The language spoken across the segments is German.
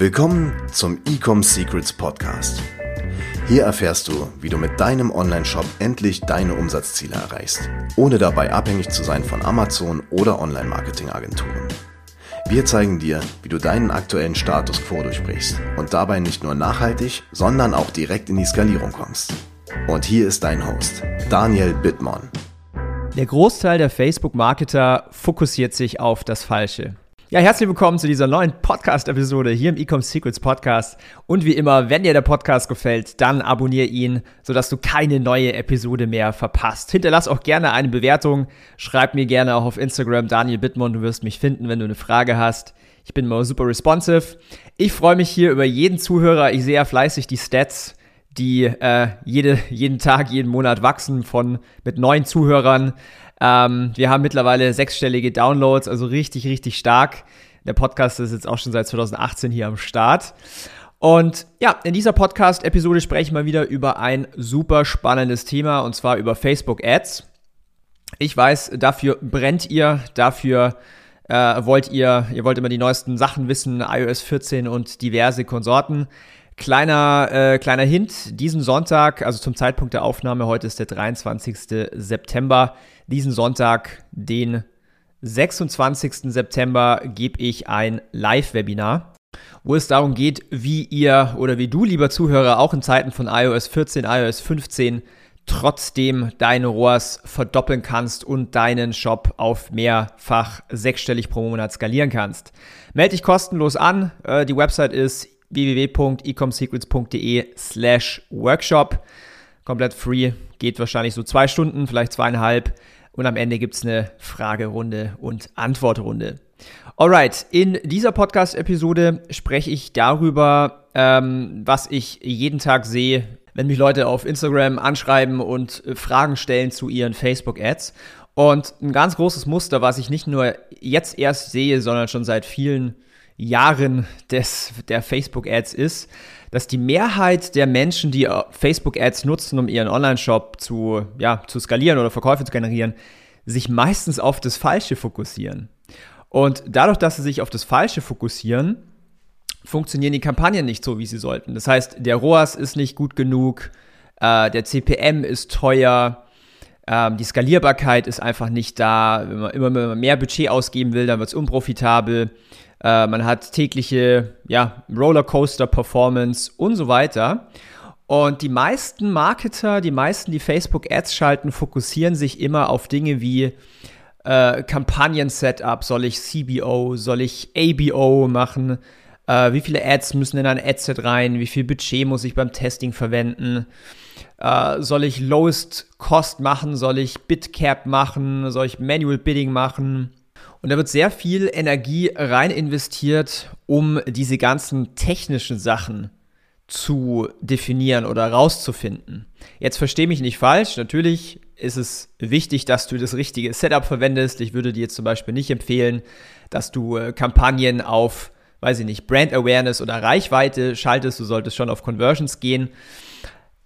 Willkommen zum Ecom Secrets Podcast. Hier erfährst du, wie du mit deinem Online-Shop endlich deine Umsatzziele erreichst, ohne dabei abhängig zu sein von Amazon oder Online-Marketing-Agenturen. Wir zeigen dir, wie du deinen aktuellen Status quo durchbrichst und dabei nicht nur nachhaltig, sondern auch direkt in die Skalierung kommst. Und hier ist dein Host, Daniel Bittmann. Der Großteil der Facebook-Marketer fokussiert sich auf das Falsche. Ja, herzlich willkommen zu dieser neuen Podcast-Episode hier im Ecom Secrets Podcast. Und wie immer, wenn dir der Podcast gefällt, dann abonniere ihn, sodass du keine neue Episode mehr verpasst. Hinterlass auch gerne eine Bewertung. Schreib mir gerne auch auf Instagram Daniel Bittmann. Du wirst mich finden, wenn du eine Frage hast. Ich bin immer super responsive. Ich freue mich hier über jeden Zuhörer. Ich sehe ja fleißig die Stats, die äh, jede, jeden Tag, jeden Monat wachsen von mit neuen Zuhörern. Ähm, wir haben mittlerweile sechsstellige Downloads, also richtig, richtig stark. Der Podcast ist jetzt auch schon seit 2018 hier am Start. Und ja, in dieser Podcast-Episode spreche ich mal wieder über ein super spannendes Thema und zwar über Facebook Ads. Ich weiß, dafür brennt ihr, dafür äh, wollt ihr, ihr wollt immer die neuesten Sachen wissen, iOS 14 und diverse Konsorten. Kleiner, äh, kleiner Hint, diesen Sonntag, also zum Zeitpunkt der Aufnahme, heute ist der 23. September, diesen Sonntag, den 26. September, gebe ich ein Live-Webinar, wo es darum geht, wie ihr oder wie du, lieber Zuhörer, auch in Zeiten von iOS 14, iOS 15 trotzdem deine ROAS verdoppeln kannst und deinen Shop auf mehrfach sechsstellig pro Monat skalieren kannst. Melde dich kostenlos an. Äh, die Website ist www.ecomsecrets.de slash workshop. Komplett free, geht wahrscheinlich so zwei Stunden, vielleicht zweieinhalb. Und am Ende gibt es eine Fragerunde und Antwortrunde. Alright, in dieser Podcast-Episode spreche ich darüber, ähm, was ich jeden Tag sehe, wenn mich Leute auf Instagram anschreiben und äh, Fragen stellen zu ihren Facebook-Ads. Und ein ganz großes Muster, was ich nicht nur jetzt erst sehe, sondern schon seit vielen Jahren des, der Facebook-Ads ist, dass die Mehrheit der Menschen, die äh, Facebook-Ads nutzen, um ihren Online-Shop zu, ja, zu skalieren oder Verkäufe zu generieren, sich meistens auf das Falsche fokussieren. Und dadurch, dass sie sich auf das Falsche fokussieren, funktionieren die Kampagnen nicht so, wie sie sollten. Das heißt, der ROAS ist nicht gut genug, äh, der CPM ist teuer, äh, die Skalierbarkeit ist einfach nicht da. Wenn man, immer mehr Budget ausgeben will, dann wird es unprofitabel. Äh, man hat tägliche ja, Rollercoaster-Performance und so weiter. Und die meisten Marketer, die meisten, die Facebook-Ads schalten, fokussieren sich immer auf Dinge wie äh, Kampagnen-Setup. Soll ich CBO? Soll ich ABO machen? Äh, wie viele Ads müssen in ein Adset rein? Wie viel Budget muss ich beim Testing verwenden? Äh, soll ich Lowest Cost machen? Soll ich Bitcap machen? Soll ich Manual Bidding machen? Und da wird sehr viel Energie rein investiert, um diese ganzen technischen Sachen zu definieren oder rauszufinden. Jetzt verstehe mich nicht falsch. Natürlich ist es wichtig, dass du das richtige Setup verwendest. Ich würde dir jetzt zum Beispiel nicht empfehlen, dass du äh, Kampagnen auf, weiß ich nicht, Brand Awareness oder Reichweite schaltest. Du solltest schon auf Conversions gehen.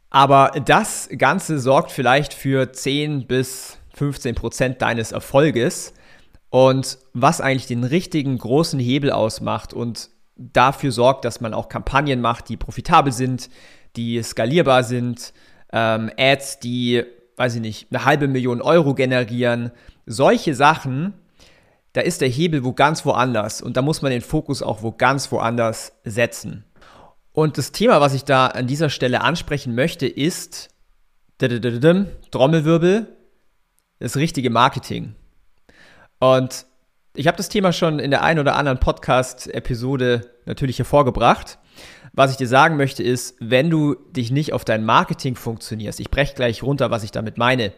Aber das Ganze sorgt vielleicht für 10 bis 15 Prozent deines Erfolges. Und was eigentlich den richtigen großen Hebel ausmacht und dafür sorgt, dass man auch Kampagnen macht, die profitabel sind, die skalierbar sind, ähm, Ads, die, weiß ich nicht, eine halbe Million Euro generieren, solche Sachen, da ist der Hebel wo ganz woanders und da muss man den Fokus auch wo ganz woanders setzen. Und das Thema, was ich da an dieser Stelle ansprechen möchte, ist Trommelwirbel, das richtige Marketing. Und ich habe das Thema schon in der einen oder anderen Podcast-Episode natürlich hervorgebracht. Was ich dir sagen möchte ist, wenn du dich nicht auf dein Marketing funktionierst, ich breche gleich runter, was ich damit meine,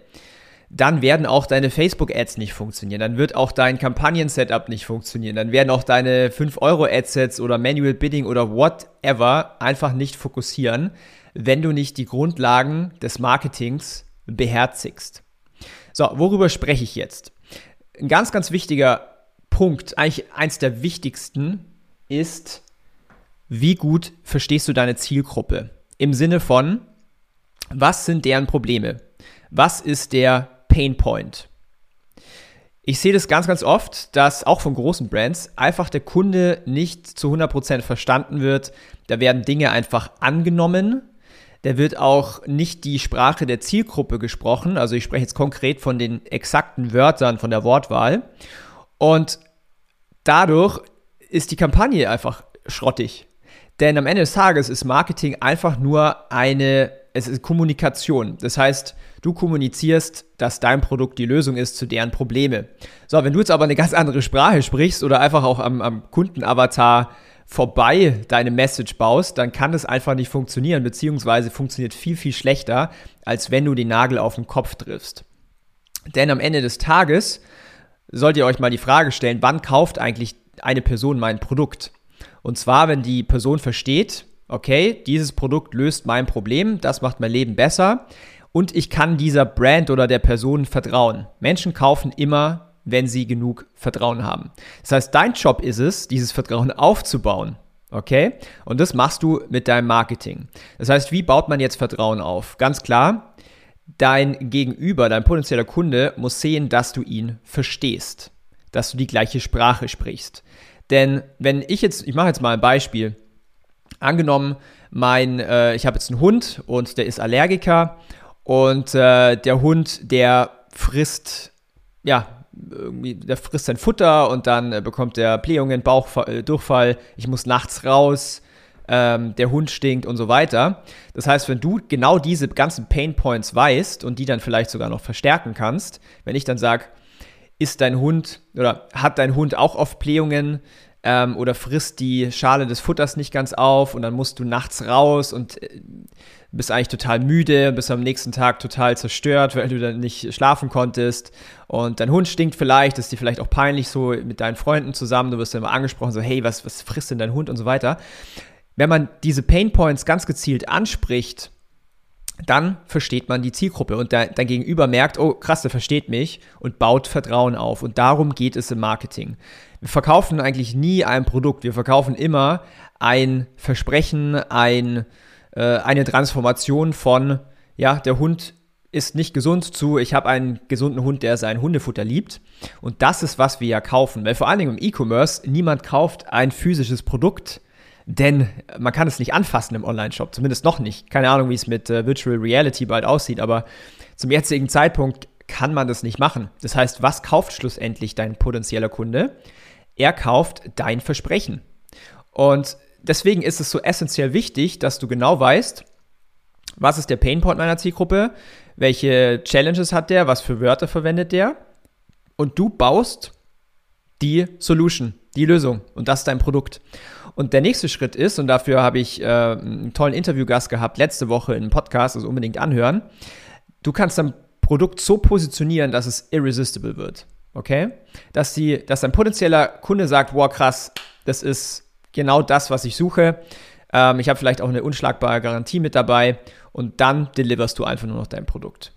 dann werden auch deine Facebook-Ads nicht funktionieren. Dann wird auch dein Kampagnen-Setup nicht funktionieren. Dann werden auch deine 5-Euro-Adsets oder Manual Bidding oder whatever einfach nicht fokussieren, wenn du nicht die Grundlagen des Marketings beherzigst. So, worüber spreche ich jetzt? Ein ganz, ganz wichtiger Punkt, eigentlich eins der wichtigsten, ist, wie gut verstehst du deine Zielgruppe? Im Sinne von, was sind deren Probleme? Was ist der Pain Point? Ich sehe das ganz, ganz oft, dass auch von großen Brands einfach der Kunde nicht zu 100% verstanden wird. Da werden Dinge einfach angenommen. Da wird auch nicht die Sprache der Zielgruppe gesprochen. Also ich spreche jetzt konkret von den exakten Wörtern, von der Wortwahl. Und dadurch ist die Kampagne einfach schrottig. Denn am Ende des Tages ist Marketing einfach nur eine, es ist Kommunikation. Das heißt, du kommunizierst, dass dein Produkt die Lösung ist zu deren Probleme. So, wenn du jetzt aber eine ganz andere Sprache sprichst oder einfach auch am, am Kundenavatar vorbei deine Message baust, dann kann das einfach nicht funktionieren, beziehungsweise funktioniert viel, viel schlechter, als wenn du den Nagel auf den Kopf triffst. Denn am Ende des Tages sollt ihr euch mal die Frage stellen, wann kauft eigentlich eine Person mein Produkt? Und zwar, wenn die Person versteht, okay, dieses Produkt löst mein Problem, das macht mein Leben besser und ich kann dieser Brand oder der Person vertrauen. Menschen kaufen immer, wenn sie genug Vertrauen haben. Das heißt, dein Job ist es, dieses Vertrauen aufzubauen. Okay? Und das machst du mit deinem Marketing. Das heißt, wie baut man jetzt Vertrauen auf? Ganz klar, dein Gegenüber, dein potenzieller Kunde muss sehen, dass du ihn verstehst, dass du die gleiche Sprache sprichst. Denn wenn ich jetzt, ich mache jetzt mal ein Beispiel. Angenommen, mein, äh, ich habe jetzt einen Hund und der ist Allergiker und äh, der Hund, der frisst, ja, irgendwie, der frisst sein Futter und dann äh, bekommt der Blähungen, Bauchdurchfall, äh, ich muss nachts raus, ähm, der Hund stinkt und so weiter. Das heißt, wenn du genau diese ganzen Pain Points weißt und die dann vielleicht sogar noch verstärken kannst, wenn ich dann sage, ist dein Hund oder hat dein Hund auch oft Blähungen ähm, oder frisst die Schale des Futters nicht ganz auf und dann musst du nachts raus und äh, bist eigentlich total müde, bist am nächsten Tag total zerstört, weil du dann nicht schlafen konntest und dein Hund stinkt vielleicht, ist dir vielleicht auch peinlich so mit deinen Freunden zusammen, du wirst dann immer angesprochen, so hey, was, was frisst denn dein Hund und so weiter. Wenn man diese Pain Points ganz gezielt anspricht dann versteht man die Zielgruppe und dein, Gegenüber merkt, oh krass, der versteht mich und baut Vertrauen auf. Und darum geht es im Marketing. Wir verkaufen eigentlich nie ein Produkt, wir verkaufen immer ein Versprechen, ein, äh, eine Transformation von, ja, der Hund ist nicht gesund zu, ich habe einen gesunden Hund, der sein Hundefutter liebt. Und das ist, was wir ja kaufen. Weil vor allen Dingen im E-Commerce, niemand kauft ein physisches Produkt, denn man kann es nicht anfassen im Online-Shop, zumindest noch nicht. Keine Ahnung, wie es mit äh, Virtual Reality bald aussieht, aber zum jetzigen Zeitpunkt kann man das nicht machen. Das heißt, was kauft schlussendlich dein potenzieller Kunde? Er kauft dein Versprechen. Und deswegen ist es so essentiell wichtig, dass du genau weißt, was ist der Painpoint meiner Zielgruppe, welche Challenges hat der, was für Wörter verwendet der und du baust die Solution, die Lösung und das ist dein Produkt. Und der nächste Schritt ist, und dafür habe ich äh, einen tollen Interviewgast gehabt letzte Woche in einem Podcast, also unbedingt anhören. Du kannst dein Produkt so positionieren, dass es irresistible wird. Okay? Dass, die, dass ein potenzieller Kunde sagt, wow, krass, das ist genau das, was ich suche. Ähm, ich habe vielleicht auch eine unschlagbare Garantie mit dabei und dann deliverst du einfach nur noch dein Produkt.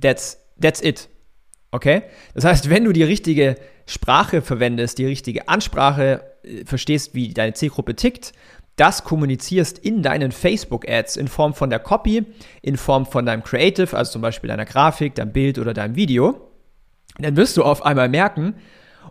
That's, that's it. Okay? Das heißt, wenn du die richtige Sprache verwendest, die richtige Ansprache äh, verstehst, wie deine Zielgruppe tickt, das kommunizierst in deinen Facebook-Ads in Form von der Copy, in Form von deinem Creative, also zum Beispiel deiner Grafik, deinem Bild oder deinem Video, dann wirst du auf einmal merken,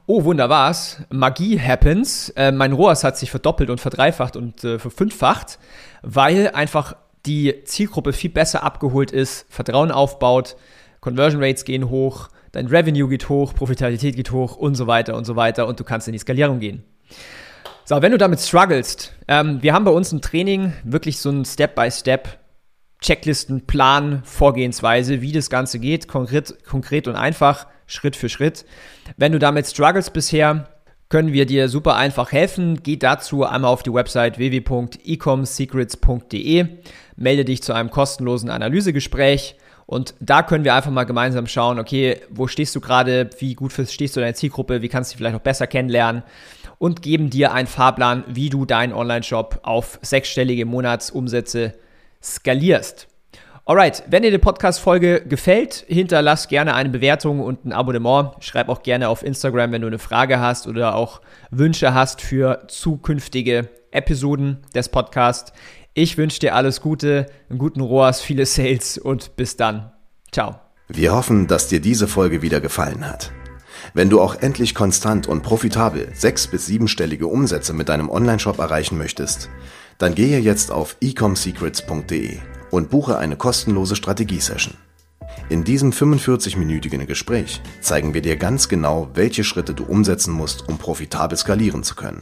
oh wunderbar's, Magie happens, äh, mein ROAS hat sich verdoppelt und verdreifacht und äh, verfünffacht, weil einfach die Zielgruppe viel besser abgeholt ist, Vertrauen aufbaut, Conversion Rates gehen hoch, dein Revenue geht hoch, Profitabilität geht hoch und so weiter und so weiter und du kannst in die Skalierung gehen. So, wenn du damit strugglest, ähm, wir haben bei uns im Training wirklich so ein Step-by-Step Checklisten, Plan, Vorgehensweise, wie das Ganze geht, konkret, konkret und einfach, Schritt für Schritt. Wenn du damit struggles bisher, können wir dir super einfach helfen. Geh dazu einmal auf die Website www.ecomsecrets.de, melde dich zu einem kostenlosen Analysegespräch und da können wir einfach mal gemeinsam schauen, okay, wo stehst du gerade, wie gut verstehst du deine Zielgruppe, wie kannst du dich vielleicht noch besser kennenlernen und geben dir einen Fahrplan, wie du deinen Online-Shop auf sechsstellige Monatsumsätze skalierst. Alright, wenn dir die Podcast-Folge gefällt, hinterlass gerne eine Bewertung und ein Abonnement. Schreib auch gerne auf Instagram, wenn du eine Frage hast oder auch Wünsche hast für zukünftige Episoden des Podcasts. Ich wünsche dir alles Gute, einen guten ROAS, viele Sales und bis dann. Ciao. Wir hoffen, dass dir diese Folge wieder gefallen hat. Wenn du auch endlich konstant und profitabel sechs- bis siebenstellige Umsätze mit deinem Onlineshop erreichen möchtest, dann gehe jetzt auf ecomsecrets.de und buche eine kostenlose Strategiesession. In diesem 45-minütigen Gespräch zeigen wir dir ganz genau, welche Schritte du umsetzen musst, um profitabel skalieren zu können.